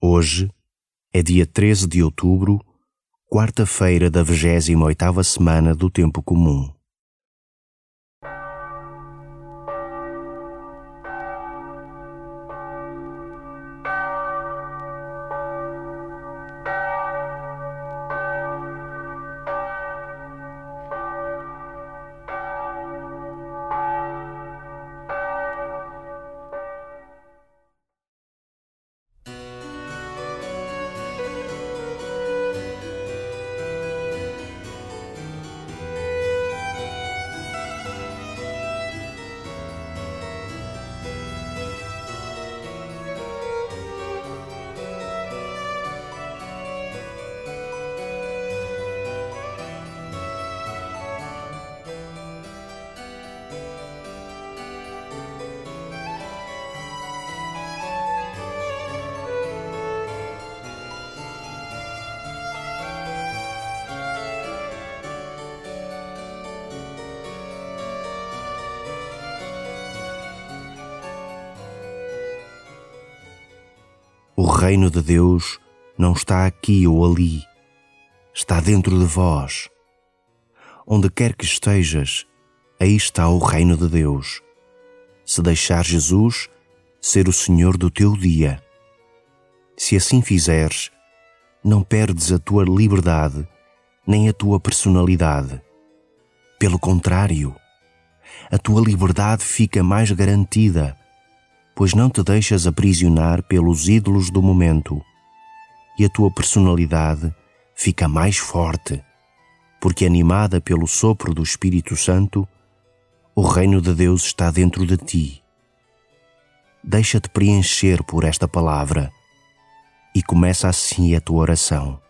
Hoje é dia 13 de outubro, quarta-feira da 28ª semana do Tempo Comum. O reino de Deus não está aqui ou ali, está dentro de vós. Onde quer que estejas, aí está o reino de Deus. Se deixar Jesus ser o Senhor do teu dia. Se assim fizeres, não perdes a tua liberdade nem a tua personalidade. Pelo contrário, a tua liberdade fica mais garantida pois não te deixas aprisionar pelos ídolos do momento e a tua personalidade fica mais forte, porque animada pelo sopro do Espírito Santo, o reino de Deus está dentro de ti. Deixa-te preencher por esta palavra e começa assim a tua oração.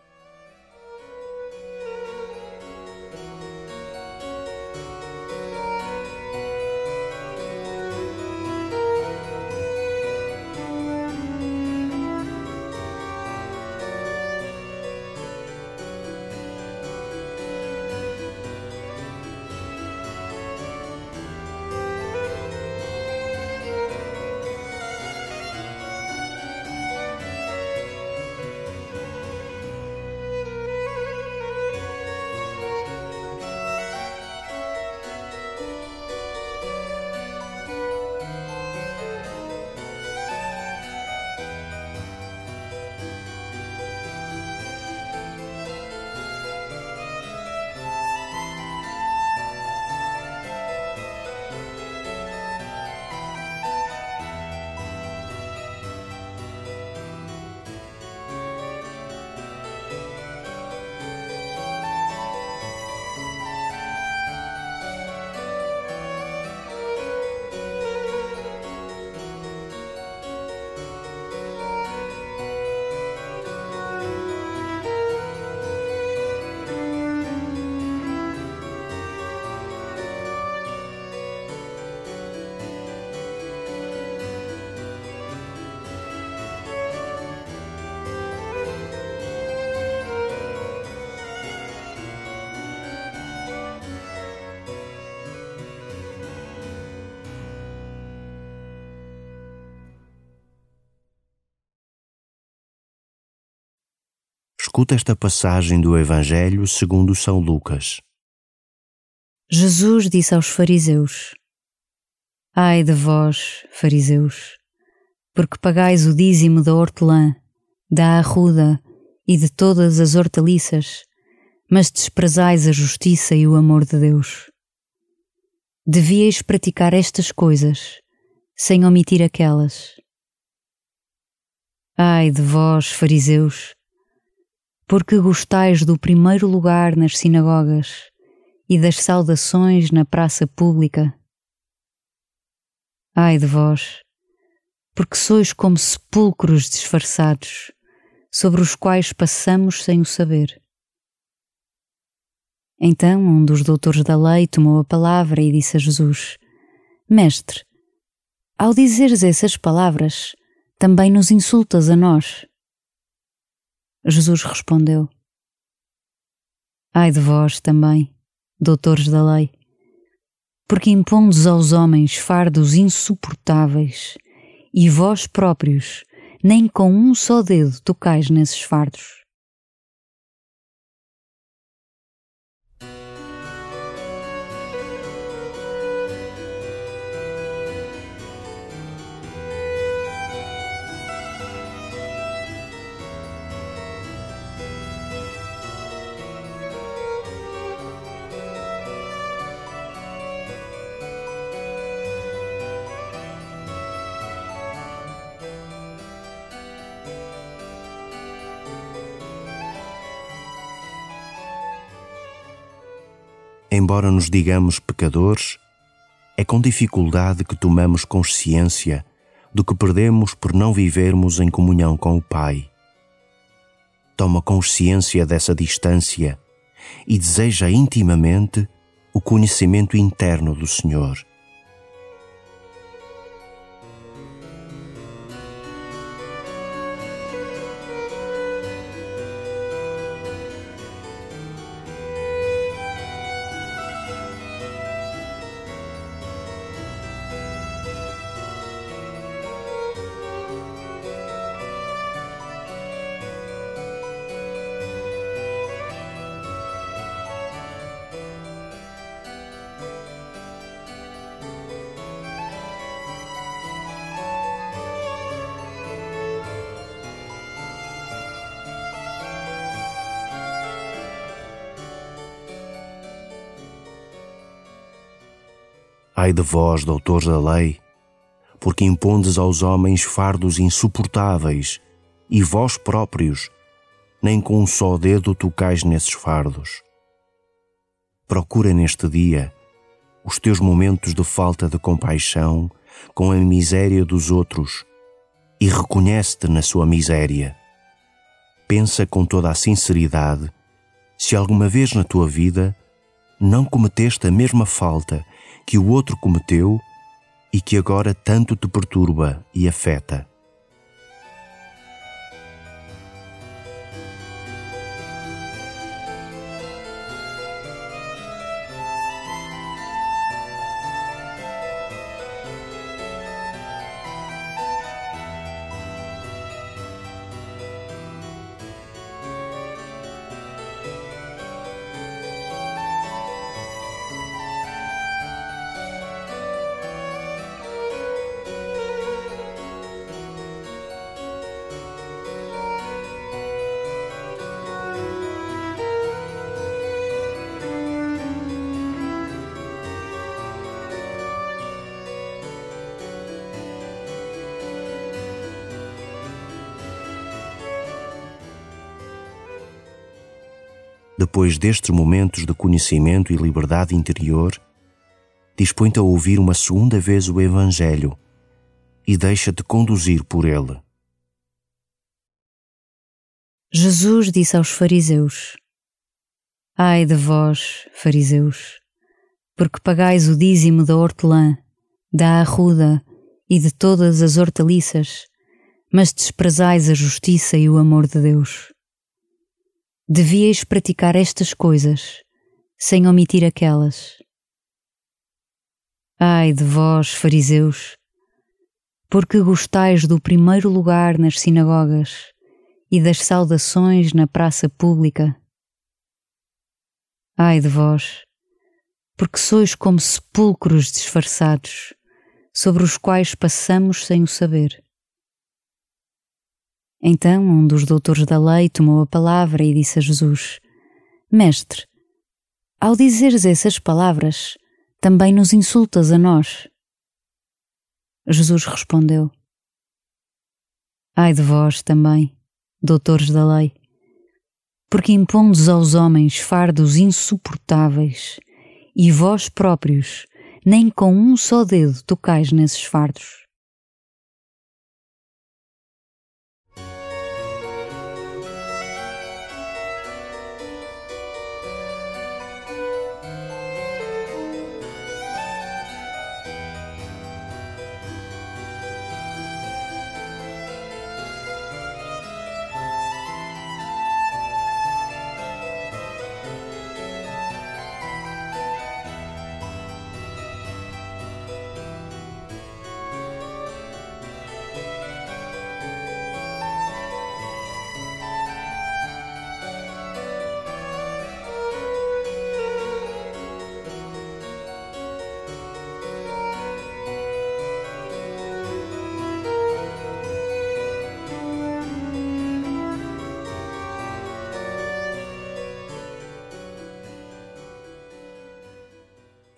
Escuta esta passagem do Evangelho segundo São Lucas. Jesus disse aos fariseus: Ai de vós, fariseus, porque pagais o dízimo da hortelã, da arruda e de todas as hortaliças, mas desprezais a justiça e o amor de Deus. Devíeis praticar estas coisas, sem omitir aquelas. Ai de vós, fariseus, porque gostais do primeiro lugar nas sinagogas e das saudações na praça pública. Ai de vós, porque sois como sepulcros disfarçados, sobre os quais passamos sem o saber. Então um dos doutores da lei tomou a palavra e disse a Jesus: Mestre, ao dizeres essas palavras, também nos insultas a nós. Jesus respondeu: Ai de vós também, doutores da lei, porque impondes aos homens fardos insuportáveis e vós próprios nem com um só dedo tocais nesses fardos. Embora nos digamos pecadores, é com dificuldade que tomamos consciência do que perdemos por não vivermos em comunhão com o Pai. Toma consciência dessa distância e deseja intimamente o conhecimento interno do Senhor. Ai de vós, doutores da lei, porque impondes aos homens fardos insuportáveis, e vós próprios, nem com um só dedo tocais nesses fardos. Procura neste dia os teus momentos de falta de compaixão com a miséria dos outros e reconhece-te na sua miséria. Pensa com toda a sinceridade se alguma vez na tua vida não cometeste a mesma falta que o outro cometeu e que agora tanto te perturba e afeta. Depois destes momentos de conhecimento e liberdade interior, dispõe-te a ouvir uma segunda vez o Evangelho e deixa-te conduzir por ele. Jesus disse aos fariseus: Ai de vós, fariseus, porque pagais o dízimo da hortelã, da arruda e de todas as hortaliças, mas desprezais a justiça e o amor de Deus. Devíeis praticar estas coisas, sem omitir aquelas. Ai de vós, fariseus, porque gostais do primeiro lugar nas sinagogas e das saudações na praça pública. Ai de vós, porque sois como sepulcros disfarçados, sobre os quais passamos sem o saber. Então um dos doutores da lei tomou a palavra e disse a Jesus: Mestre, ao dizeres essas palavras, também nos insultas a nós. Jesus respondeu: Ai de vós também, doutores da lei, porque impondes aos homens fardos insuportáveis, e vós próprios nem com um só dedo tocais nesses fardos.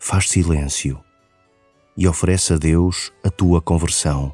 Faz silêncio e oferece a Deus a tua conversão.